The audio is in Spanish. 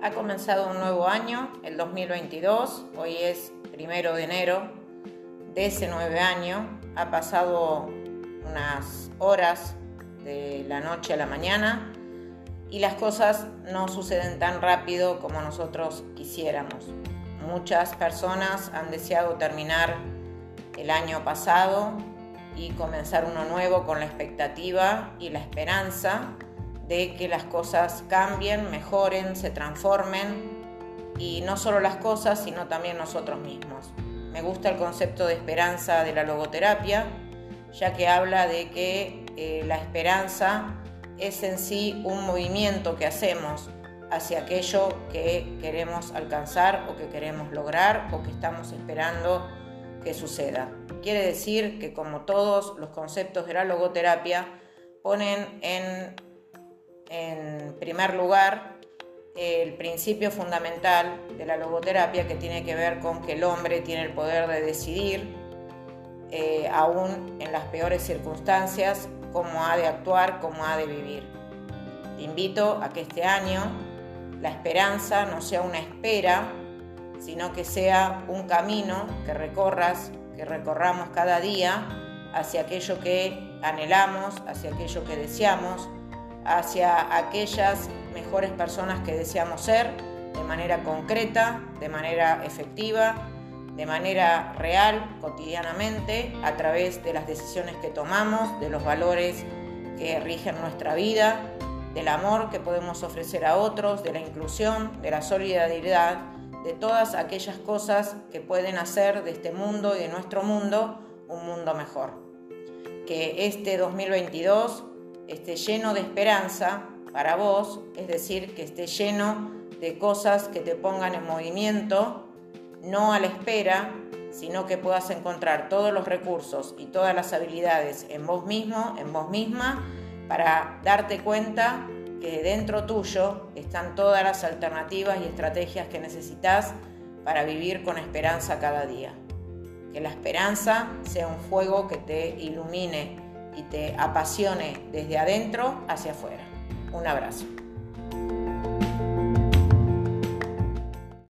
Ha comenzado un nuevo año, el 2022, hoy es primero de enero de ese nueve año. Ha pasado unas horas de la noche a la mañana y las cosas no suceden tan rápido como nosotros quisiéramos. Muchas personas han deseado terminar el año pasado y comenzar uno nuevo con la expectativa y la esperanza de que las cosas cambien, mejoren, se transformen y no solo las cosas, sino también nosotros mismos. Me gusta el concepto de esperanza de la logoterapia, ya que habla de que eh, la esperanza es en sí un movimiento que hacemos hacia aquello que queremos alcanzar o que queremos lograr o que estamos esperando que suceda. Quiere decir que como todos los conceptos de la logoterapia ponen en en primer lugar el principio fundamental de la logoterapia que tiene que ver con que el hombre tiene el poder de decidir, eh, aún en las peores circunstancias, cómo ha de actuar, cómo ha de vivir. Te invito a que este año la esperanza no sea una espera, sino que sea un camino que recorras, que recorramos cada día hacia aquello que anhelamos, hacia aquello que deseamos, hacia aquellas mejores personas que deseamos ser de manera concreta, de manera efectiva, de manera real, cotidianamente, a través de las decisiones que tomamos, de los valores que rigen nuestra vida, del amor que podemos ofrecer a otros, de la inclusión, de la solidaridad, de todas aquellas cosas que pueden hacer de este mundo y de nuestro mundo un mundo mejor. Que este 2022 esté lleno de esperanza para vos, es decir, que esté lleno de cosas que te pongan en movimiento, no a la espera, sino que puedas encontrar todos los recursos y todas las habilidades en vos mismo, en vos misma, para darte cuenta que dentro tuyo están todas las alternativas y estrategias que necesitas para vivir con esperanza cada día. Que la esperanza sea un fuego que te ilumine y te apasione desde adentro hacia afuera. Un abrazo.